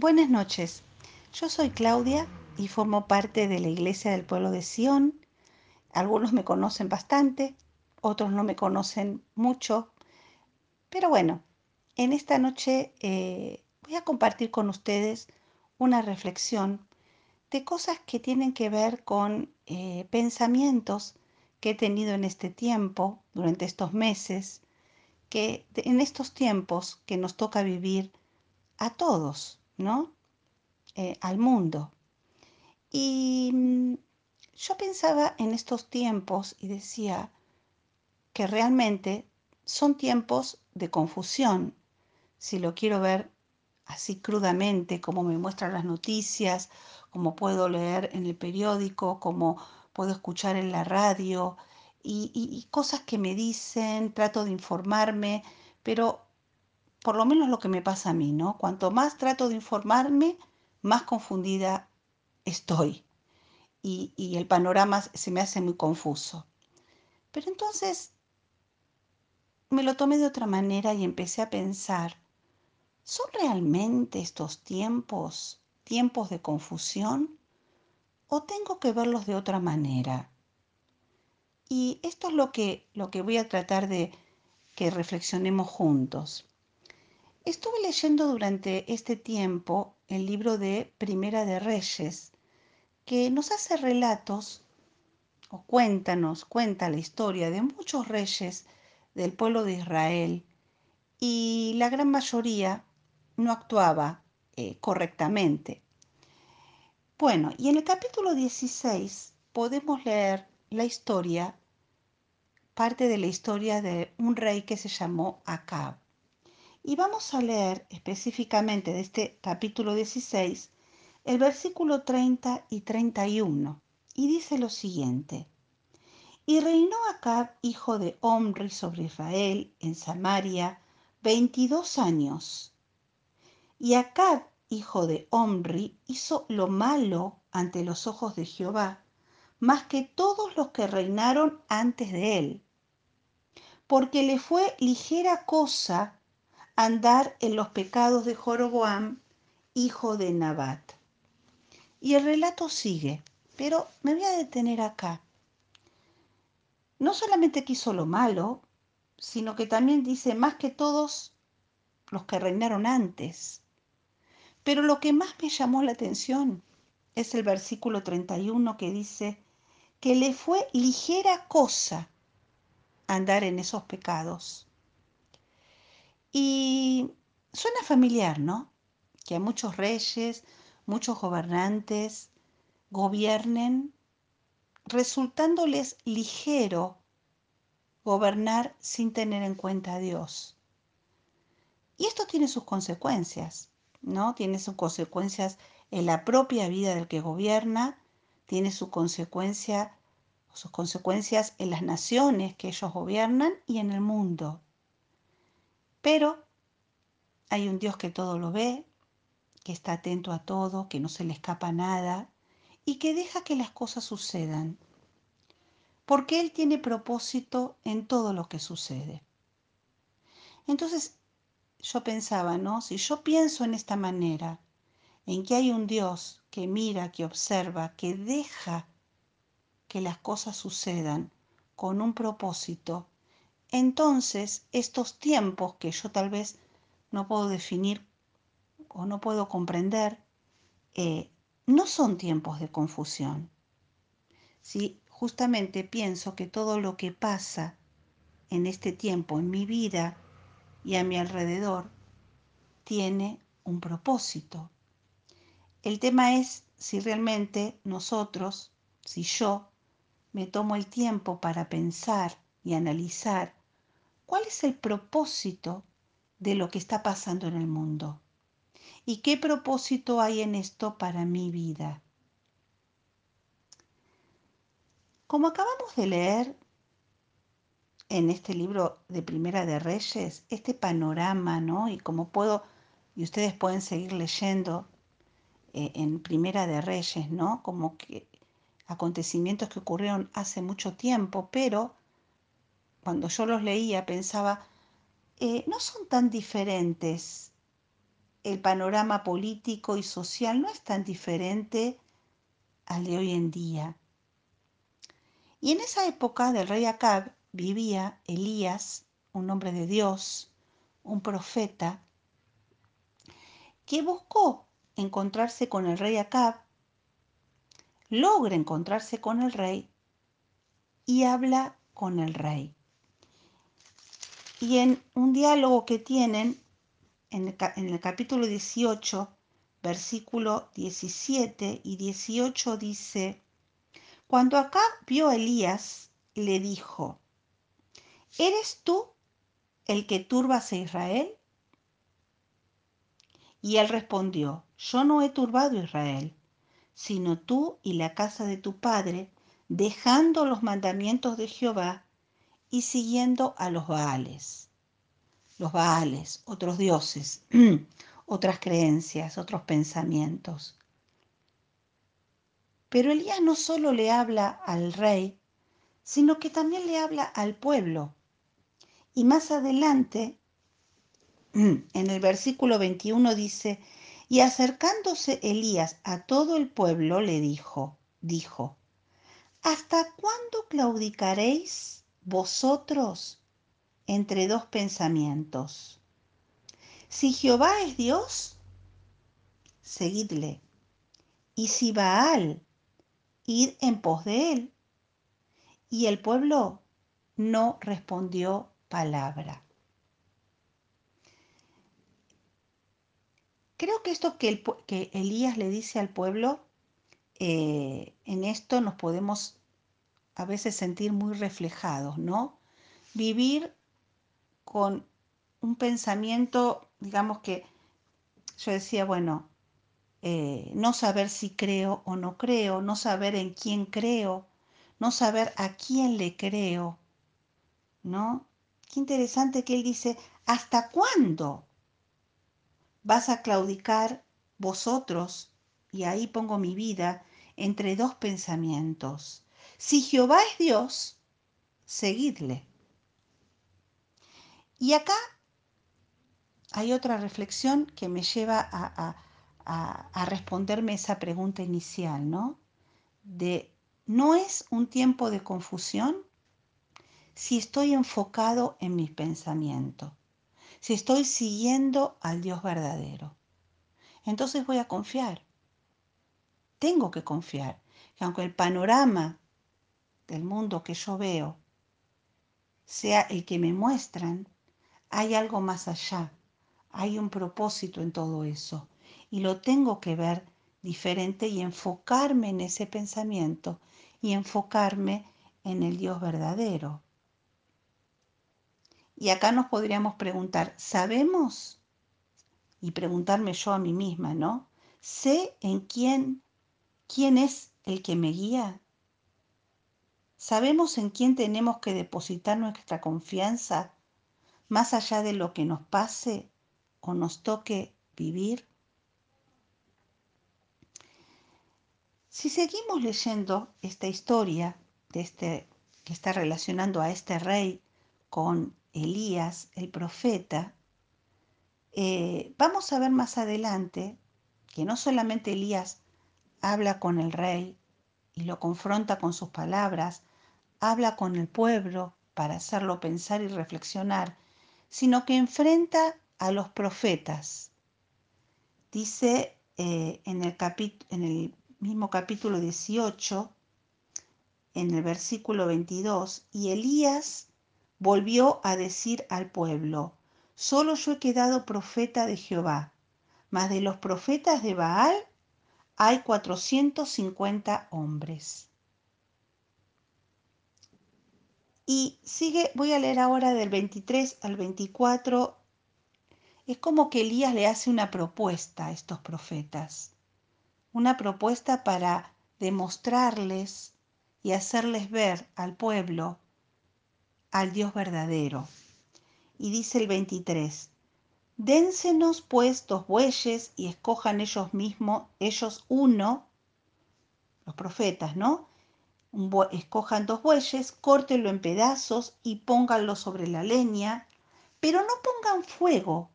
Buenas noches. Yo soy Claudia y formo parte de la Iglesia del Pueblo de Sion. Algunos me conocen bastante, otros no me conocen mucho. Pero bueno, en esta noche eh, voy a compartir con ustedes una reflexión de cosas que tienen que ver con eh, pensamientos que he tenido en este tiempo, durante estos meses, que en estos tiempos que nos toca vivir a todos, ¿no? Eh, al mundo. Y mm, yo pensaba en estos tiempos y decía que realmente son tiempos de confusión, si lo quiero ver así crudamente, como me muestran las noticias, como puedo leer en el periódico, como puedo escuchar en la radio, y, y cosas que me dicen, trato de informarme, pero por lo menos lo que me pasa a mí, ¿no? Cuanto más trato de informarme, más confundida estoy y, el panorama se me hace muy confuso. Pero entonces me lo tomé de otra manera y empecé a pensar, ¿son realmente estos tiempos tiempos de confusión o tengo que verlos de otra manera? Y esto es lo que, lo que voy a tratar de que reflexionemos juntos. Estuve leyendo durante este tiempo el libro de Primera de Reyes, que nos hace relatos o cuéntanos, cuenta la historia de muchos reyes del pueblo de Israel y la gran mayoría no actuaba eh, correctamente. Bueno, y en el capítulo 16 podemos leer la historia, parte de la historia de un rey que se llamó Acab. Y vamos a leer específicamente de este capítulo 16 el versículo 30 y 31. Y dice lo siguiente. Y reinó Acab, hijo de Omri, sobre Israel, en Samaria, veintidós años. Y Acab, hijo de Omri, hizo lo malo ante los ojos de Jehová, más que todos los que reinaron antes de él, porque le fue ligera cosa andar en los pecados de Joroboam, hijo de Nabat. Y el relato sigue, pero me voy a detener acá. No solamente quiso lo malo, sino que también dice más que todos los que reinaron antes. Pero lo que más me llamó la atención es el versículo 31 que dice que le fue ligera cosa andar en esos pecados. Y suena familiar, ¿no? Que a muchos reyes, muchos gobernantes gobiernen resultándoles ligero gobernar sin tener en cuenta a Dios. Y esto tiene sus consecuencias, ¿no? Tiene sus consecuencias en la propia vida del que gobierna, tiene su consecuencia, sus consecuencias en las naciones que ellos gobiernan y en el mundo. Pero hay un Dios que todo lo ve, que está atento a todo, que no se le escapa nada y que deja que las cosas sucedan. Porque Él tiene propósito en todo lo que sucede. Entonces yo pensaba, ¿no? Si yo pienso en esta manera, en que hay un Dios que mira, que observa, que deja que las cosas sucedan con un propósito, entonces estos tiempos que yo tal vez no puedo definir o no puedo comprender, eh, no son tiempos de confusión. Si justamente pienso que todo lo que pasa en este tiempo, en mi vida y a mi alrededor, tiene un propósito. El tema es si realmente nosotros, si yo, me tomo el tiempo para pensar y analizar ¿Cuál es el propósito de lo que está pasando en el mundo? ¿Y qué propósito hay en esto para mi vida? Como acabamos de leer en este libro de Primera de Reyes, este panorama, ¿no? Y como puedo, y ustedes pueden seguir leyendo eh, en Primera de Reyes, ¿no? Como que acontecimientos que ocurrieron hace mucho tiempo, pero cuando yo los leía pensaba, eh, no son tan diferentes el panorama político y social no es tan diferente al de hoy en día. Y en esa época del rey Acab vivía Elías, un hombre de Dios, un profeta, que buscó encontrarse con el rey Acab, logra encontrarse con el rey y habla con el rey. Y en un diálogo que tienen, en el, capítulo 18, versículo 17 y 18 dice, cuando acá vio a Elías, le dijo, ¿eres tú el que turbas a Israel? Y él respondió, yo no he turbado a Israel, sino tú y la casa de tu padre, dejando los mandamientos de Jehová y siguiendo a los Baales. Los Baales, otros dioses, otras creencias, otros pensamientos. Pero Elías no solo le habla al rey, sino que también le habla al pueblo. Y más adelante, en el versículo 21 dice, y acercándose Elías a todo el pueblo le dijo, dijo, ¿hasta cuándo claudicaréis vosotros entre dos pensamientos? Si Jehová es Dios, seguidle. Y si Baal, id en pos de él. Y el pueblo no respondió palabra. Creo que esto que, Elías le dice al pueblo, eh, en esto nos podemos a veces sentir muy reflejados, ¿no? Vivir con un pensamiento, digamos que yo decía, bueno, eh, no saber si creo o no creo, no saber en quién creo, no saber a quién le creo, ¿no? Qué interesante que él dice, ¿hasta cuándo vas a claudicar vosotros? Y ahí pongo mi vida entre dos pensamientos. Si Jehová es Dios, seguidle. Y acá hay otra reflexión que me lleva a, responderme esa pregunta inicial, ¿no? De, ¿no es un tiempo de confusión? Si estoy enfocado en mis pensamientos, si estoy siguiendo al Dios verdadero, entonces voy a confiar. Tengo que confiar que aunque el panorama del mundo que yo veo sea el que me muestran, hay algo más allá, hay un propósito en todo eso y lo tengo que ver diferente y enfocarme en ese pensamiento y enfocarme en el Dios verdadero. Y acá nos podríamos preguntar, ¿sabemos? Y preguntarme yo a mí misma, ¿no? ¿Sé en quién, quién es el que me guía? ¿Sabemos en quién tenemos que depositar nuestra confianza más allá de lo que nos pase o nos toque vivir? Si seguimos leyendo esta historia de este, que está relacionando a este rey con Elías, el profeta, eh, vamos a ver más adelante que no solamente Elías habla con el rey y lo confronta con sus palabras, habla con el pueblo para hacerlo pensar y reflexionar, sino que enfrenta a los profetas. Dice eh, en, el en el mismo capítulo 18, en el versículo 22, y Elías volvió a decir al pueblo, solo yo he quedado profeta de Jehová, mas de los profetas de Baal hay 450 hombres. Y sigue, voy a leer ahora del 23 al 24. Es como que Elías le hace una propuesta a estos profetas una propuesta para demostrarles y hacerles ver al pueblo al Dios verdadero. Y dice el 23, Dénsenos pues dos bueyes y escojan ellos mismos, ellos uno, los profetas, ¿no? Escojan dos bueyes, córtenlo en pedazos y pónganlo sobre la leña, pero no pongan fuego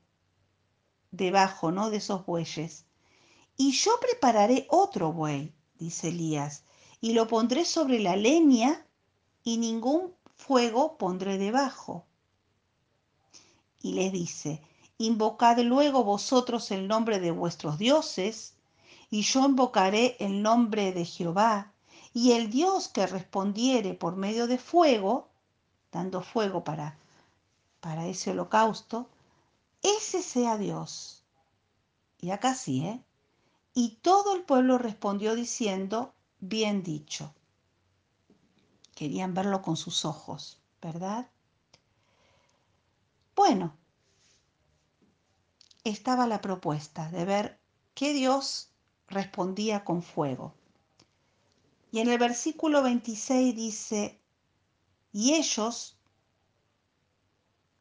debajo, ¿no? De esos bueyes. Y yo prepararé otro buey, dice Elías, y lo pondré sobre la leña y ningún fuego pondré debajo. Y les dice, invocad luego vosotros el nombre de vuestros dioses, y yo invocaré el nombre de Jehová, y el Dios que respondiere por medio de fuego, dando fuego para, para ese holocausto, ese sea Dios. Y acá sí, ¿eh? Y todo el pueblo respondió diciendo, bien dicho. Querían verlo con sus ojos, ¿verdad? Bueno, estaba la propuesta de ver qué Dios respondía con fuego. Y en el versículo 26 dice, y ellos,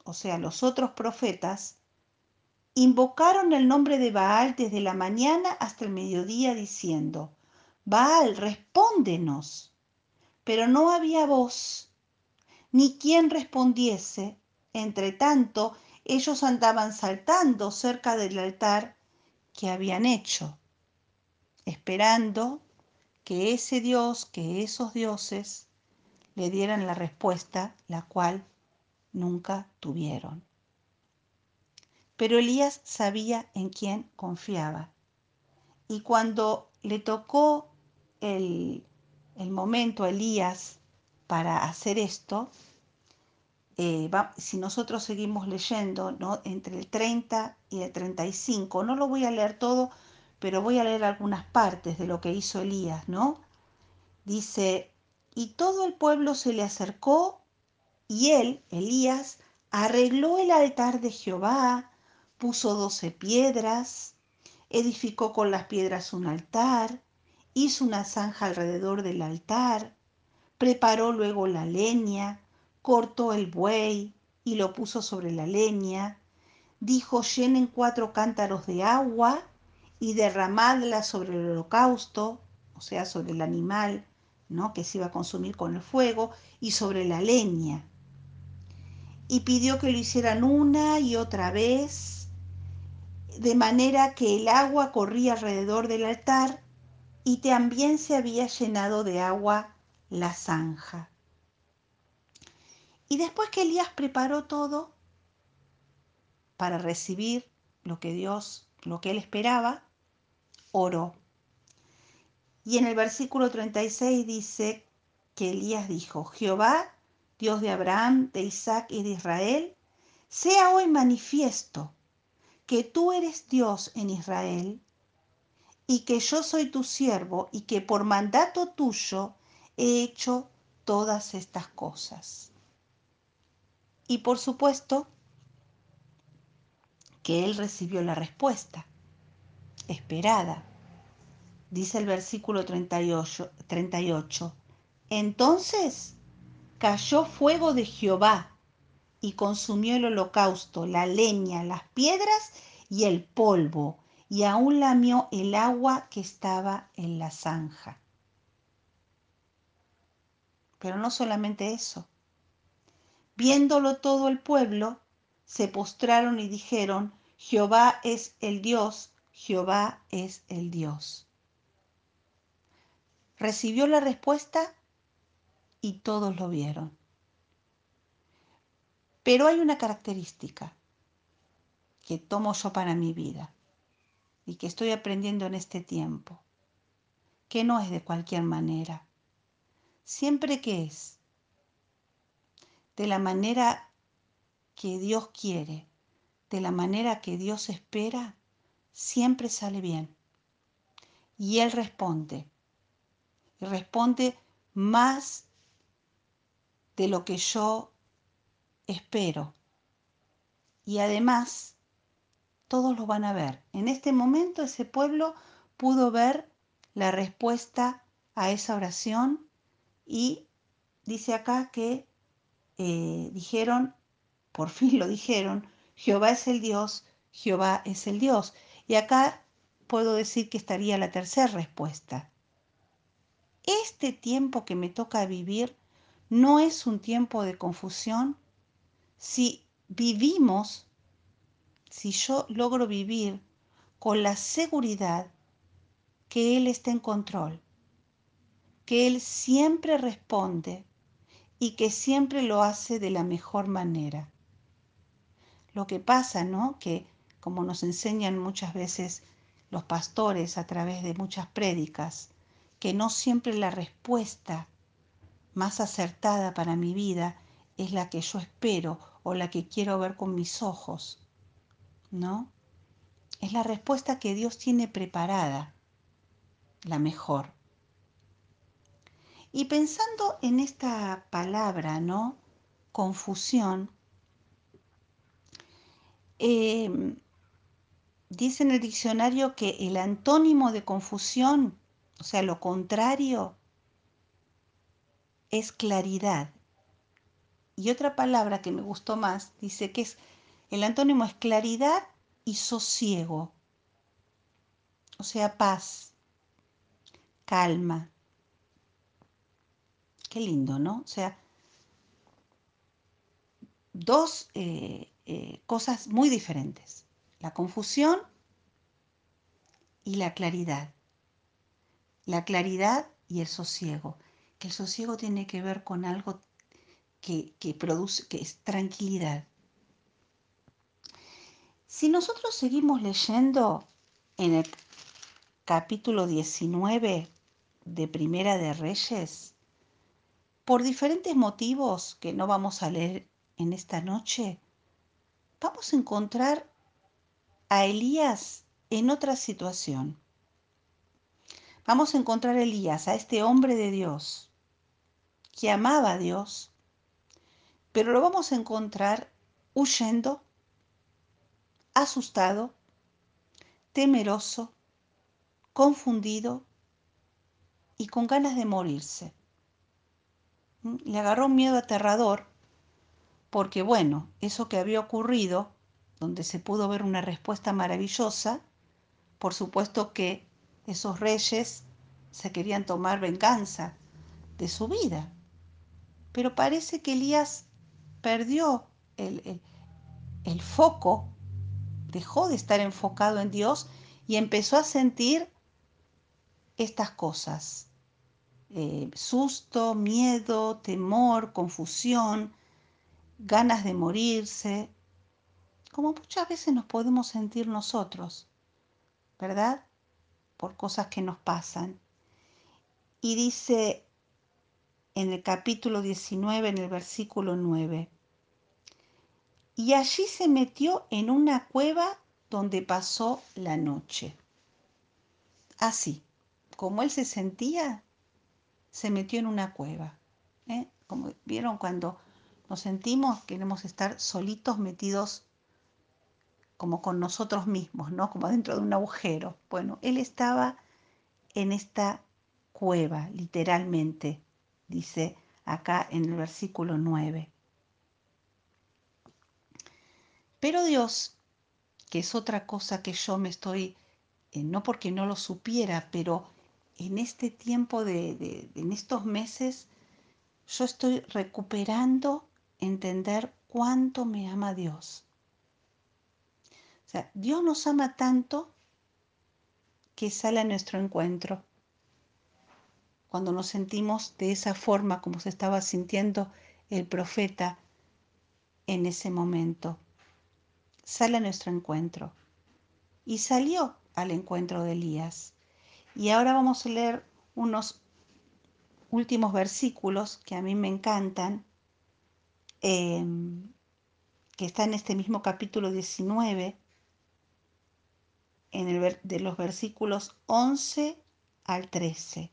o sea, los otros profetas, invocaron el nombre de Baal desde la mañana hasta el mediodía diciendo, Baal, respóndenos. Pero no había voz, ni quien respondiese. Entre tanto, ellos andaban saltando cerca del altar que habían hecho, esperando que ese Dios, que esos dioses le dieran la respuesta, la cual nunca tuvieron. Pero Elías sabía en quién confiaba. Y cuando le tocó el, el momento a Elías para hacer esto, eh, si nosotros seguimos leyendo ¿no? entre el 30 y el 35, no lo voy a leer todo, pero voy a leer algunas partes de lo que hizo Elías, ¿no? Dice, y todo el pueblo se le acercó y él, Elías, arregló el altar de Jehová, puso doce piedras, edificó con las piedras un altar, hizo una zanja alrededor del altar, preparó luego la leña, cortó el buey y lo puso sobre la leña, dijo llenen cuatro cántaros de agua y derramadla sobre el holocausto, o sea, sobre el animal ¿no? que se iba a consumir con el fuego, y sobre la leña. Y pidió que lo hicieran una y otra vez, de manera que el agua corría alrededor del altar y también se había llenado de agua la zanja. Y después que Elías preparó todo para recibir lo que Dios, lo que él esperaba, Y en el versículo 36 dice que Elías dijo, Jehová, Dios de Abraham, de Isaac y de Israel, sea hoy manifiesto que tú eres Dios en Israel y que yo soy tu siervo y que por mandato tuyo he hecho todas estas cosas. Y por supuesto que él recibió la respuesta esperada. Dice el versículo 38, 38. Entonces cayó fuego de Jehová y consumió el holocausto, la leña, las piedras y el polvo, y aún lamió el agua que estaba en la zanja. Pero no solamente eso. Viéndolo todo el pueblo, se postraron y dijeron, Jehová es el Dios, Jehová es el Dios. Recibió la respuesta y todos lo vieron. Pero hay una característica que tomo yo para mi vida y que estoy aprendiendo en este tiempo, que no es de cualquier manera, siempre que es de la manera que Dios quiere, de la manera que Dios espera, siempre sale bien. Y Él responde. Y responde más de lo que yo espero. Y además, todos lo van a ver. En este momento ese pueblo pudo ver la respuesta a esa oración y dice acá que eh, dijeron, por fin lo dijeron, Jehová es el Dios, Jehová es el Dios. Y acá puedo decir que estaría la tercera respuesta. Este tiempo que me toca vivir no es un tiempo de confusión si vivimos si yo logro vivir con la seguridad que Él está en control, que Él siempre responde y que siempre lo hace de la mejor manera. Lo que pasa, ¿no? Que como nos enseñan muchas veces los pastores a través de muchas prédicas, que no siempre la respuesta más acertada para mi vida es la que yo espero o la que quiero ver con mis ojos, ¿no? Es la respuesta que Dios tiene preparada, la mejor. Y pensando en esta palabra, ¿no? Confusión, eh, dice en el diccionario que el antónimo de confusión, o sea, lo contrario, es claridad. Y otra palabra que me gustó más dice que es el antónimo es claridad y sosiego. O sea, paz, calma. Qué lindo, ¿no? O sea, dos eh, eh, cosas muy diferentes. La confusión y la claridad. La claridad y el sosiego. Que el sosiego tiene que ver con algo que, que produce, que es tranquilidad. Si nosotros seguimos leyendo en el capítulo 19 de Primera de Reyes, por diferentes motivos que no vamos a leer en esta noche, vamos a encontrar a Elías en otra situación. Vamos a encontrar a Elías, a este hombre de Dios, que amaba a Dios, pero lo vamos a encontrar huyendo, asustado, temeroso, confundido y con ganas de morirse. ¿Mm? Le agarró un miedo aterrador porque, bueno, eso que había ocurrido donde se pudo ver una respuesta maravillosa, por supuesto que esos reyes se querían tomar venganza de su vida. Pero parece que Elías perdió el, el, foco, dejó de estar enfocado en Dios y empezó a sentir estas cosas. Eh, susto, miedo, temor, confusión, ganas de morirse, como muchas veces nos podemos sentir nosotros, ¿verdad? Por cosas que nos pasan. Y dice en el capítulo 19, en el versículo 9, y allí se metió en una cueva donde pasó la noche. Así, como él se sentía, se metió en una cueva. ¿eh? Como vieron cuando nos sentimos, queremos estar solitos metidos como con nosotros mismos, ¿no? Como dentro de un agujero. Bueno, él estaba en esta cueva, literalmente, dice acá en el versículo 9. Pero Dios, que es otra cosa que yo me estoy, eh, no porque no lo supiera, pero en este tiempo de, de, en estos meses, yo estoy recuperando entender cuánto me ama Dios Dios nos ama tanto que sale a nuestro encuentro. Cuando nos sentimos de esa forma como se estaba sintiendo el profeta en ese momento, sale a nuestro encuentro. Y salió al encuentro de Elías. Y ahora vamos a leer unos últimos versículos que a mí me encantan, eh, que está en este mismo capítulo 19, en el, de los versículos 11 al 13.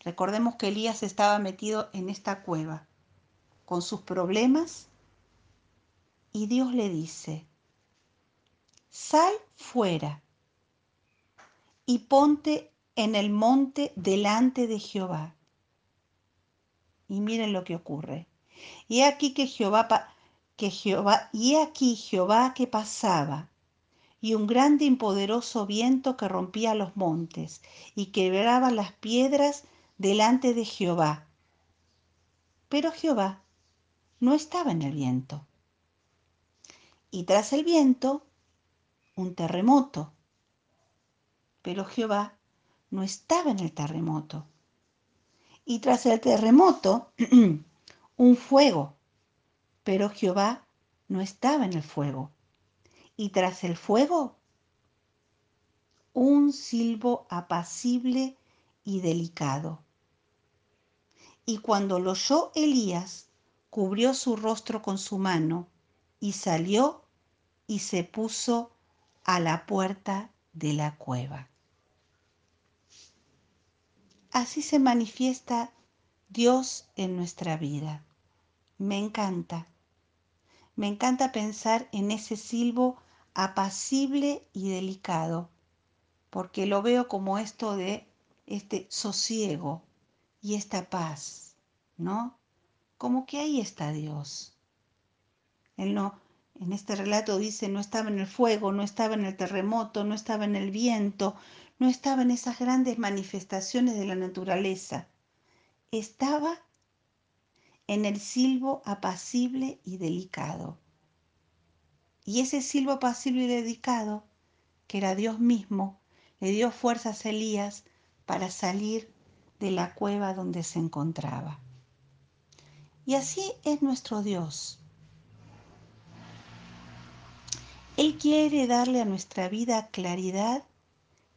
Recordemos que Elías estaba metido en esta cueva con sus problemas y Dios le dice, sal fuera y ponte en el monte delante de Jehová. Y miren lo que ocurre. Y aquí que Jehová, que Jehová, y aquí Jehová que pasaba y un grande y poderoso viento que rompía los montes y quebraba las piedras delante de Jehová. Pero Jehová no estaba en el viento. Y tras el viento, un terremoto. Pero Jehová no estaba en el terremoto. Y tras el terremoto, un fuego. Pero Jehová no estaba en el fuego. Y tras el fuego, un silbo apacible y delicado. Y cuando lo oyó Elías, cubrió su rostro con su mano y salió y se puso a la puerta de la cueva. Así se manifiesta Dios en nuestra vida. Me encanta. Me encanta pensar en ese silbo apacible y delicado, porque lo veo como esto de este sosiego y esta paz, ¿no? Como que ahí está Dios. Él no, en este relato dice, no estaba en el fuego, no estaba en el terremoto, no estaba en el viento, no estaba en esas grandes manifestaciones de la naturaleza. Estaba en el silbo apacible y delicado. Y ese silbo apacible y delicado, que era Dios mismo, le dio fuerzas a Elías para salir de la cueva donde se encontraba. Y así es nuestro Dios. Él quiere darle a nuestra vida claridad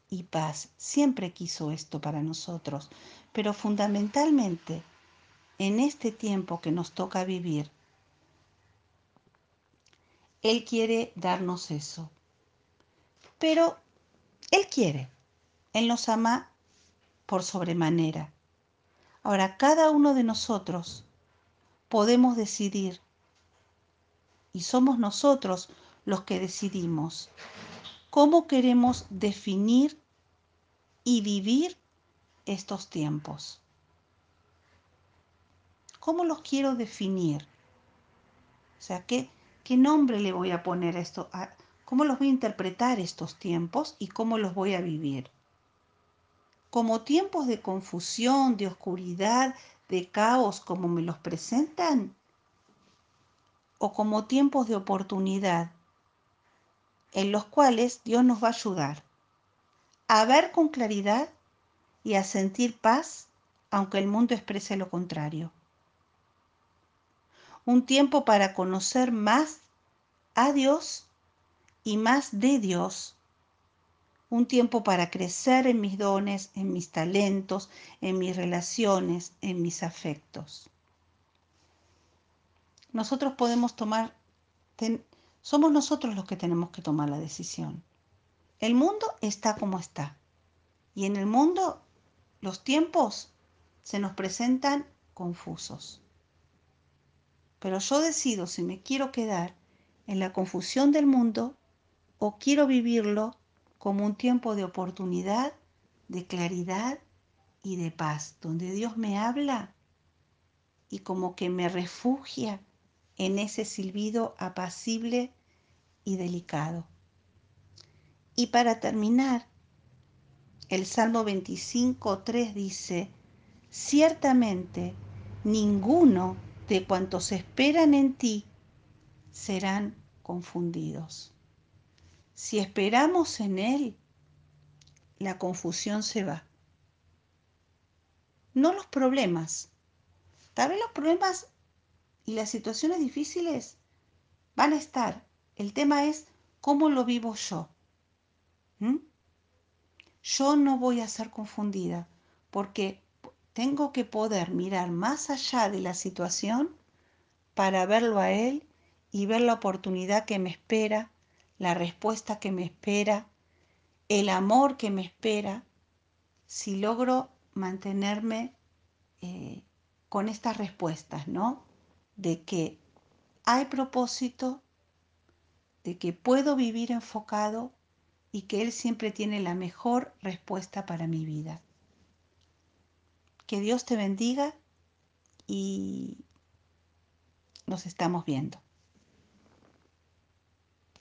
y paz. Siempre quiso esto para nosotros, pero fundamentalmente en este tiempo que nos toca vivir, Él quiere darnos eso. Pero Él quiere. Él nos ama por sobremanera. Ahora, cada uno de nosotros podemos decidir y somos nosotros los que decidimos cómo queremos definir y vivir estos tiempos. ¿Cómo los quiero definir? O sea, ¿qué, qué nombre le voy a poner a esto? ¿Cómo los voy a interpretar estos tiempos y cómo los voy a vivir? como tiempos de confusión, de oscuridad, de caos, como me los presentan, o como tiempos de oportunidad, en los cuales Dios nos va a ayudar a ver con claridad y a sentir paz, aunque el mundo exprese lo contrario. Un tiempo para conocer más a Dios y más de Dios un tiempo para crecer en mis dones, en mis talentos, en mis relaciones, en mis afectos. Nosotros podemos tomar, somos nosotros los que tenemos que tomar la decisión. El mundo está como está. Y en el mundo los tiempos se nos presentan confusos. Pero yo decido si me quiero quedar en la confusión del mundo o quiero vivirlo como un tiempo de oportunidad, de claridad y de paz, donde Dios me habla y como que me refugia en ese silbido apacible y delicado. Y para terminar, el Salmo 25.3 dice, ciertamente ninguno de cuantos esperan en ti serán confundidos. Si esperamos en Él, la confusión se va. No los problemas. Tal vez los problemas y las situaciones difíciles van a estar. El tema es cómo lo vivo yo. ¿Mm? Yo no voy a ser confundida porque tengo que poder mirar más allá de la situación para verlo a Él y ver la oportunidad que me espera la respuesta que me espera, el amor que me espera, si logro mantenerme eh, con estas respuestas, ¿no? De que hay propósito, de que puedo vivir enfocado y que Él siempre tiene la mejor respuesta para mi vida. Que Dios te bendiga y nos estamos viendo.